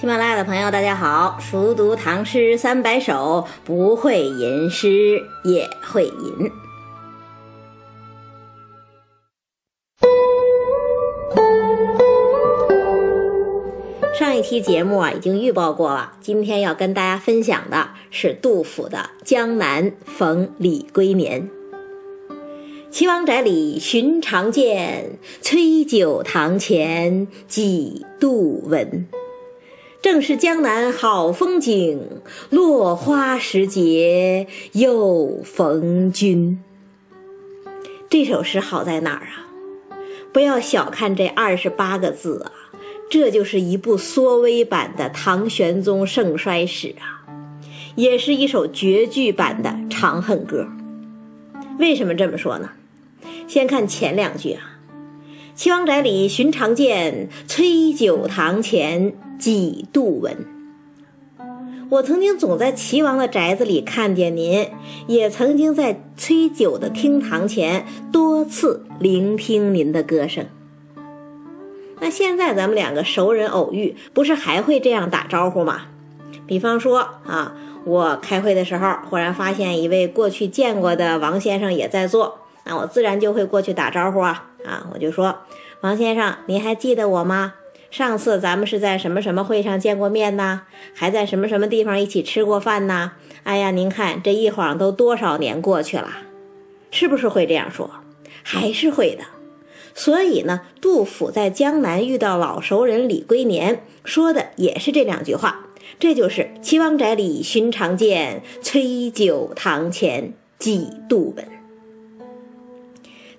喜马拉雅的朋友，大家好！熟读唐诗三百首，不会吟诗也会吟。上一期节目啊，已经预报过了，今天要跟大家分享的是杜甫的《江南逢李龟年》。岐王宅里寻常见，崔九堂前几度闻。正是江南好风景，落花时节又逢君。这首诗好在哪儿啊？不要小看这二十八个字啊，这就是一部缩微版的唐玄宗盛衰史啊，也是一首绝句版的《长恨歌》。为什么这么说呢？先看前两句啊。岐王宅里寻常见，崔九堂前几度闻。我曾经总在齐王的宅子里看见您，也曾经在崔九的厅堂前多次聆听您的歌声。那现在咱们两个熟人偶遇，不是还会这样打招呼吗？比方说啊，我开会的时候，忽然发现一位过去见过的王先生也在座。那我自然就会过去打招呼啊啊！我就说，王先生，您还记得我吗？上次咱们是在什么什么会上见过面呢？还在什么什么地方一起吃过饭呢？哎呀，您看这一晃都多少年过去了，是不是会这样说？还是会的。所以呢，杜甫在江南遇到老熟人李龟年，说的也是这两句话。这就是“岐王宅里寻常见，崔九堂前几度闻”。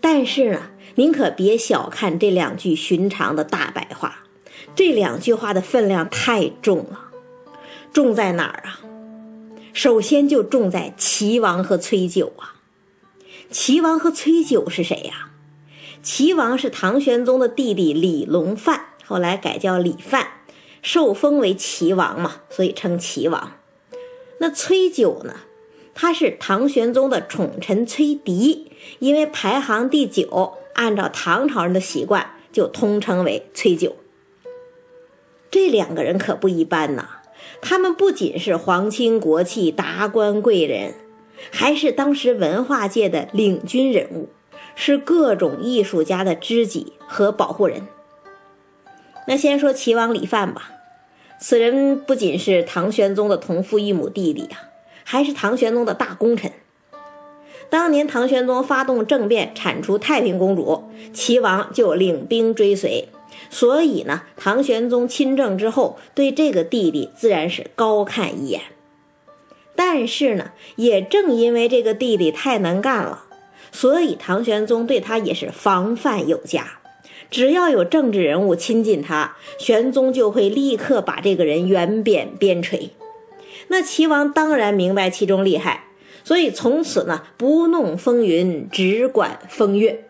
但是呢，您可别小看这两句寻常的大白话，这两句话的分量太重了。重在哪儿啊？首先就重在齐王和崔九啊。齐王和崔九是谁呀？齐王是唐玄宗的弟弟李隆范，后来改叫李范，受封为齐王嘛，所以称齐王。那崔九呢？他是唐玄宗的宠臣崔迪。因为排行第九，按照唐朝人的习惯，就通称为崔九。这两个人可不一般呐，他们不仅是皇亲国戚、达官贵人，还是当时文化界的领军人物，是各种艺术家的知己和保护人。那先说齐王李范吧，此人不仅是唐玄宗的同父异母弟弟啊，还是唐玄宗的大功臣。当年唐玄宗发动政变铲除太平公主，齐王就领兵追随，所以呢，唐玄宗亲政之后，对这个弟弟自然是高看一眼。但是呢，也正因为这个弟弟太能干了，所以唐玄宗对他也是防范有加。只要有政治人物亲近他，玄宗就会立刻把这个人原贬边陲。那齐王当然明白其中厉害。所以从此呢，不弄风云，只管风月。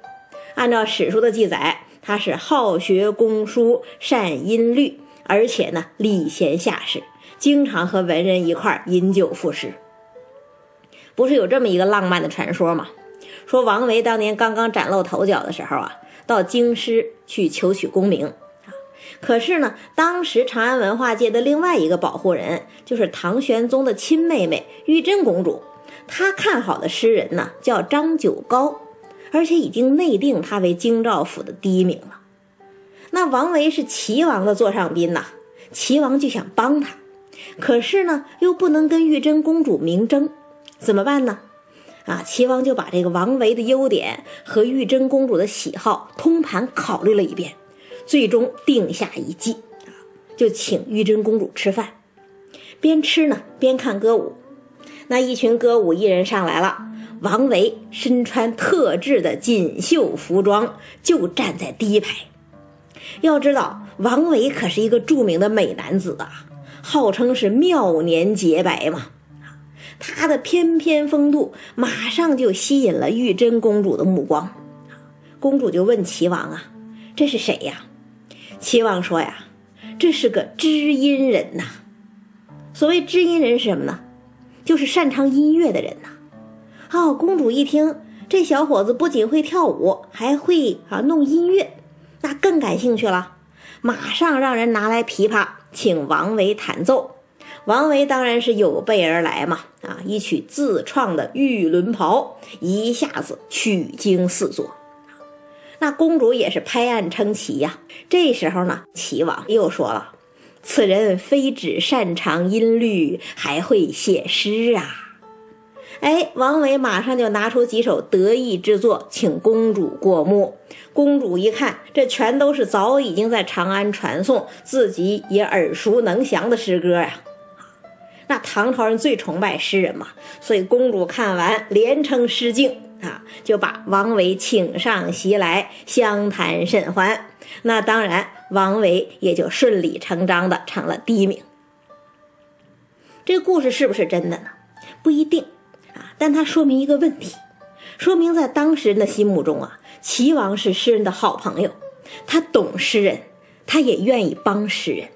按照史书的记载，他是好学工书，善音律，而且呢，礼贤下士，经常和文人一块饮酒赋诗。不是有这么一个浪漫的传说吗？说王维当年刚刚崭露头角的时候啊，到京师去求取功名啊。可是呢，当时长安文化界的另外一个保护人，就是唐玄宗的亲妹妹玉真公主。他看好的诗人呢，叫张九皋，而且已经内定他为京兆府的第一名了。那王维是齐王的座上宾呐，齐王就想帮他，可是呢，又不能跟玉真公主明争，怎么办呢？啊，齐王就把这个王维的优点和玉真公主的喜好通盘考虑了一遍，最终定下一计，就请玉真公主吃饭，边吃呢边看歌舞。那一群歌舞艺人上来了，王维身穿特制的锦绣服装，就站在第一排。要知道，王维可是一个著名的美男子啊，号称是妙年洁白嘛。他的翩翩风度，马上就吸引了玉真公主的目光。公主就问齐王啊：“这是谁呀？”齐王说：“呀，这是个知音人呐。所谓知音人是什么呢？”就是擅长音乐的人呐，哦，公主一听这小伙子不仅会跳舞，还会啊弄音乐，那更感兴趣了。马上让人拿来琵琶，请王维弹奏。王维当然是有备而来嘛，啊，一曲自创的《玉轮袍》，一下子曲惊四座。那公主也是拍案称奇呀。这时候呢，齐王又说了：“此人非只擅长音律，还会写诗啊。”哎，王维马上就拿出几首得意之作，请公主过目。公主一看，这全都是早已经在长安传颂、自己也耳熟能详的诗歌呀。那唐朝人最崇拜诗人嘛，所以公主看完连称诗敬啊，就把王维请上席来相谈甚欢。那当然，王维也就顺理成章的成了第一名。这故事是不是真的呢？不一定啊。但它说明一个问题，说明在当时人的心目中啊，齐王是诗人的好朋友，他懂诗人，他也愿意帮诗人。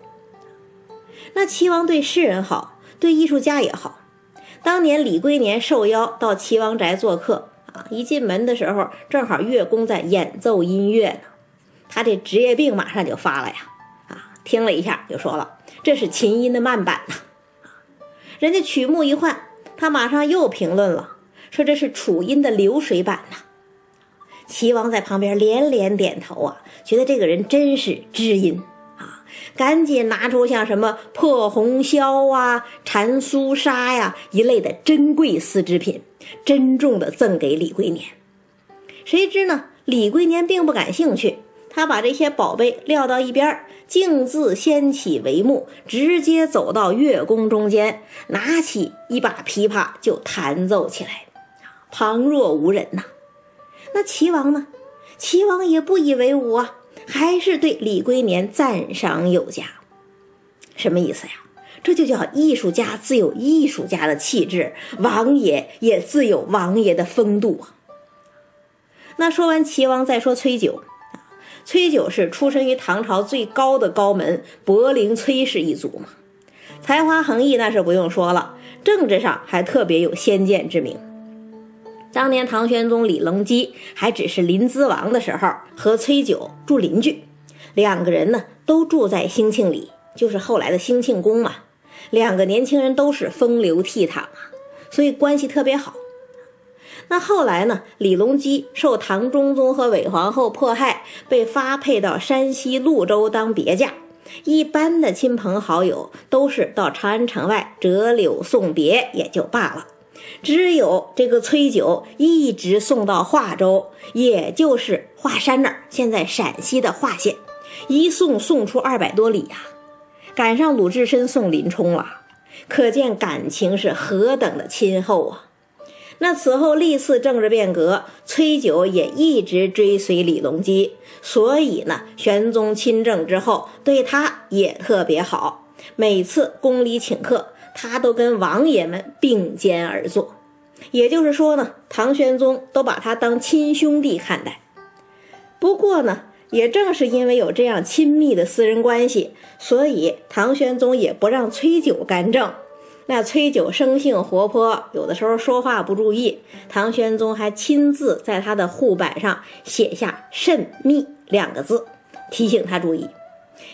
那齐王对诗人好，对艺术家也好。当年李龟年受邀到齐王宅做客啊，一进门的时候，正好乐工在演奏音乐呢，他这职业病马上就发了呀，啊，听了一下就说了，这是琴音的慢板呐，啊人家曲目一换。他马上又评论了，说这是楚音的流水版呐。齐王在旁边连连点头啊，觉得这个人真是知音啊，赶紧拿出像什么破红绡啊、缠苏纱呀一类的珍贵丝织品，珍重的赠给李龟年。谁知呢，李龟年并不感兴趣。他把这些宝贝撂到一边，径自掀起帷幕，直接走到乐宫中间，拿起一把琵琶就弹奏起来，旁若无人呐。那齐王呢？齐王也不以为忤啊，还是对李龟年赞赏有加。什么意思呀？这就叫艺术家自有艺术家的气质，王爷也自有王爷的风度啊。那说完齐王，再说崔九。崔九是出身于唐朝最高的高门柏林崔氏一族嘛，才华横溢那是不用说了，政治上还特别有先见之明。当年唐玄宗李隆基还只是临淄王的时候，和崔九住邻居，两个人呢都住在兴庆里，就是后来的兴庆宫嘛。两个年轻人都是风流倜傥啊，所以关系特别好。那后来呢？李隆基受唐中宗和韦皇后迫害，被发配到山西潞州当别驾。一般的亲朋好友都是到长安城外折柳送别，也就罢了。只有这个崔九一直送到华州，也就是华山那儿，现在陕西的华县，一送送出二百多里呀，赶上鲁智深送林冲了，可见感情是何等的亲厚啊！那此后历次政治变革，崔九也一直追随李隆基，所以呢，玄宗亲政之后，对他也特别好。每次宫里请客，他都跟王爷们并肩而坐。也就是说呢，唐玄宗都把他当亲兄弟看待。不过呢，也正是因为有这样亲密的私人关系，所以唐玄宗也不让崔九干政。那崔九生性活泼，有的时候说话不注意，唐玄宗还亲自在他的护板上写下“慎密”两个字，提醒他注意。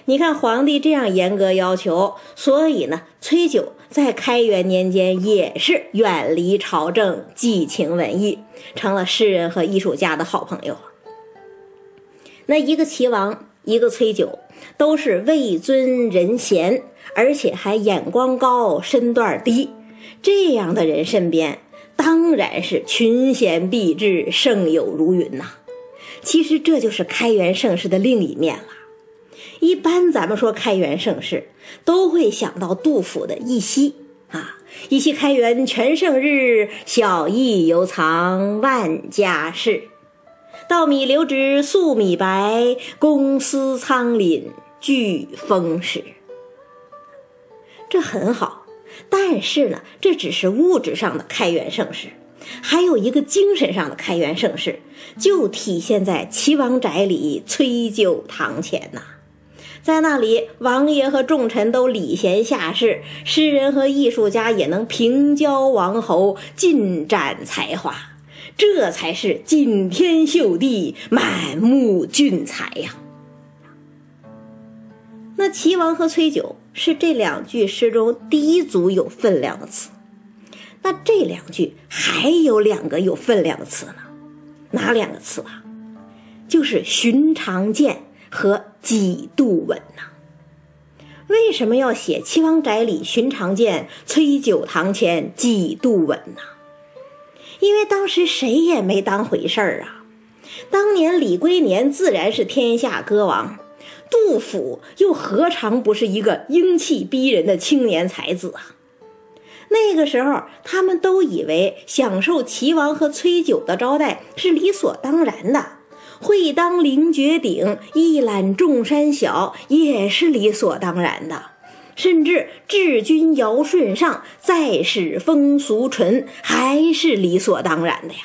你看皇帝这样严格要求，所以呢，崔九在开元年间也是远离朝政，寄情文艺，成了诗人和艺术家的好朋友。那一个齐王，一个崔九，都是位尊人贤。而且还眼光高、身段低，这样的人身边当然是群贤毕至、胜友如云呐。其实这就是开元盛世的另一面了。一般咱们说开元盛世，都会想到杜甫的《一夕》啊，“一夕开元全盛日，小邑犹藏万家室。稻米流脂粟米白，公私仓廪俱丰实。”这很好，但是呢，这只是物质上的开元盛世，还有一个精神上的开元盛世，就体现在齐王宅里崔九堂前呐。在那里，王爷和重臣都礼贤下士，诗人和艺术家也能平交王侯，尽展才华，这才是景天秀地，满目俊才呀。那齐王和崔九是这两句诗中第一组有分量的词。那这两句还有两个有分量的词呢，哪两个词啊？就是寻常见和几度闻呐。为什么要写七王宅里寻常见，崔九堂前几度闻呢？因为当时谁也没当回事儿啊。当年李龟年自然是天下歌王，杜甫又何尝不是一个英气逼人的青年才子啊？那个时候，他们都以为享受齐王和崔九的招待是理所当然的，会当凌绝顶，一览众山小也是理所当然的，甚至治君尧舜上，再使风俗淳还是理所当然的呀。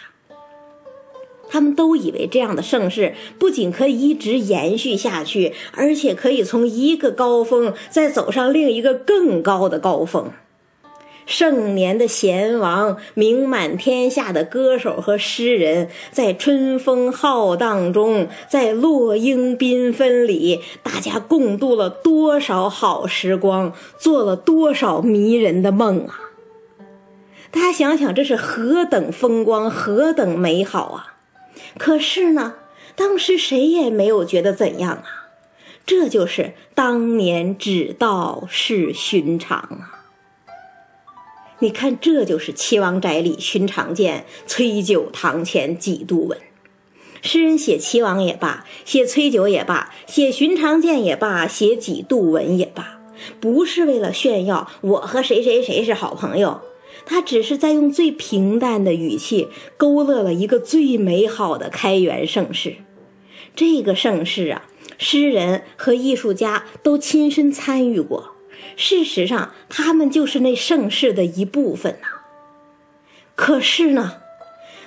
他们都以为这样的盛世不仅可以一直延续下去，而且可以从一个高峰再走上另一个更高的高峰。盛年的贤王，名满天下的歌手和诗人，在春风浩荡中，在落英缤纷里，大家共度了多少好时光，做了多少迷人的梦啊！大家想想，这是何等风光，何等美好啊！可是呢，当时谁也没有觉得怎样啊！这就是当年只道是寻常啊！你看，这就是七王宅里寻常见，崔九堂前几度闻。诗人写齐王也罢，写崔九也罢，写寻常见也罢，写几度闻也罢，不是为了炫耀我和谁谁谁是好朋友，他只是在用最平淡的语气勾勒了一个最美好的开元盛世。这个盛世啊，诗人和艺术家都亲身参与过。事实上，他们就是那盛世的一部分呐。可是呢，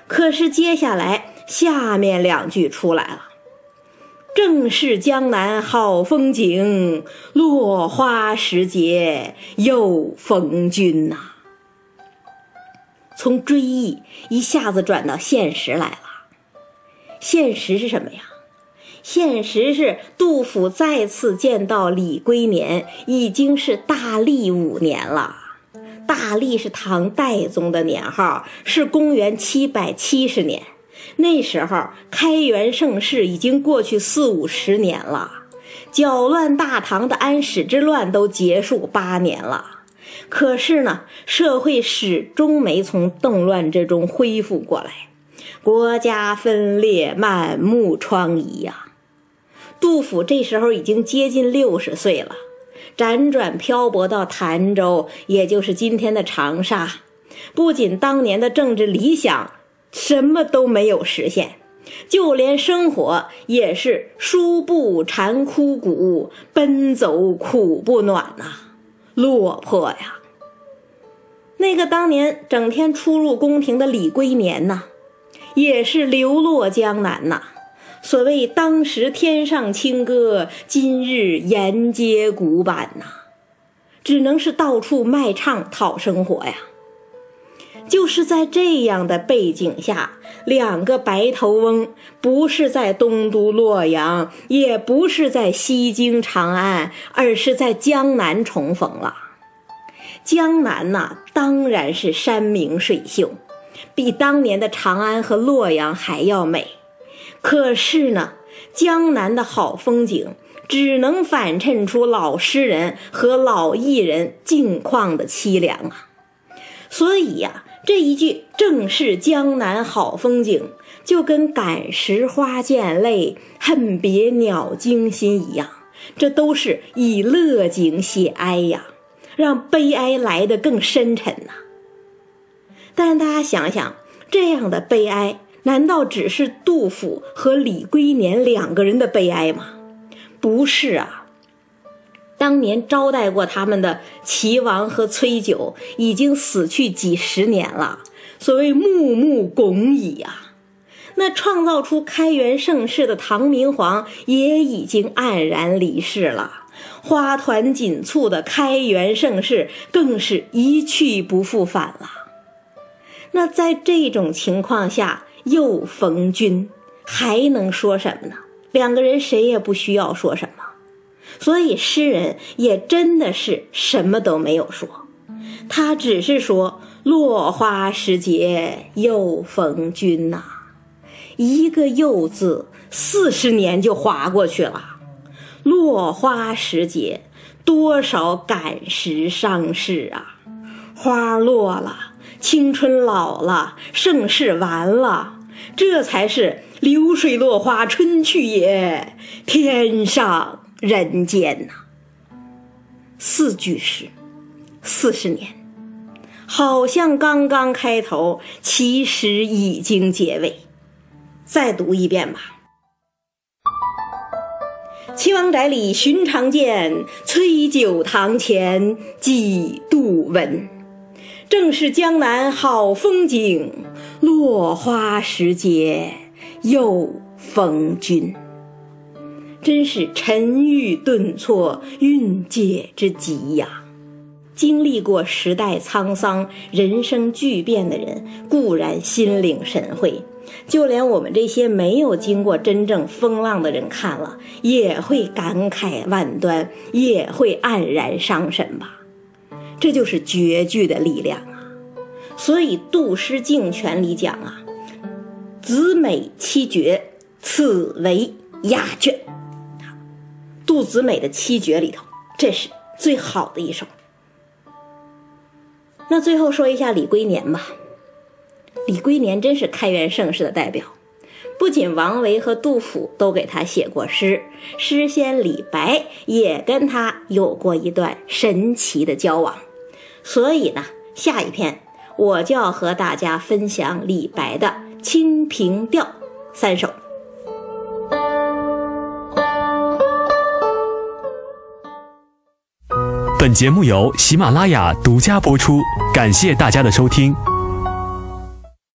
可是接下来下面两句出来了：“正是江南好风景，落花时节又逢君呐。”从追忆一下子转到现实来了。现实是什么呀？现实是，杜甫再次见到李龟年，已经是大历五年了。大历是唐代宗的年号，是公元七百七十年。那时候开元盛世已经过去四五十年了，搅乱大唐的安史之乱都结束八年了。可是呢，社会始终没从动乱之中恢复过来，国家分裂，满目疮痍呀。杜甫这时候已经接近六十岁了，辗转漂泊到潭州，也就是今天的长沙。不仅当年的政治理想什么都没有实现，就连生活也是书不缠枯骨，奔走苦不暖呐，落魄呀。那个当年整天出入宫廷的李龟年呐，也是流落江南呐。所谓当时天上清歌，今日沿街古板呐，只能是到处卖唱讨生活呀。就是在这样的背景下，两个白头翁不是在东都洛阳，也不是在西京长安，而是在江南重逢了。江南呐，当然是山明水秀，比当年的长安和洛阳还要美。可是呢，江南的好风景只能反衬出老诗人和老艺人境况的凄凉啊。所以呀，这一句“正是江南好风景”就跟“感时花溅泪，恨别鸟惊心”一样，这都是以乐景写哀呀，让悲哀来得更深沉呐。但大家想想，这样的悲哀。难道只是杜甫和李龟年两个人的悲哀吗？不是啊，当年招待过他们的齐王和崔九已经死去几十年了，所谓木木拱矣啊。那创造出开元盛世的唐明皇也已经黯然离世了，花团锦簇的开元盛世更是一去不复返了。那在这种情况下，又逢君，还能说什么呢？两个人谁也不需要说什么。所以诗人也真的是什么都没有说，他只是说“落花时节又逢君”呐，一个“又”字，四十年就划过去了。落花时节，多少感时伤事啊！花落了，青春老了，盛世完了，这才是流水落花春去也，天上人间呐。四句诗，四十年，好像刚刚开头，其实已经结尾。再读一遍吧。岐王宅里寻常见，崔九堂前几度闻。正是江南好风景，落花时节又逢君。真是沉郁顿挫，蕴藉之极呀！经历过时代沧桑、人生巨变的人，固然心领神会。就连我们这些没有经过真正风浪的人看了，也会感慨万端，也会黯然伤神吧。这就是绝句的力量啊！所以杜诗敬全里讲啊：“子美七绝，此为雅卷。”杜子美的七绝里头，这是最好的一首。那最后说一下李龟年吧。李龟年真是开元盛世的代表，不仅王维和杜甫都给他写过诗，诗仙李白也跟他有过一段神奇的交往。所以呢，下一篇我就要和大家分享李白的《清平调》三首。本节目由喜马拉雅独家播出，感谢大家的收听。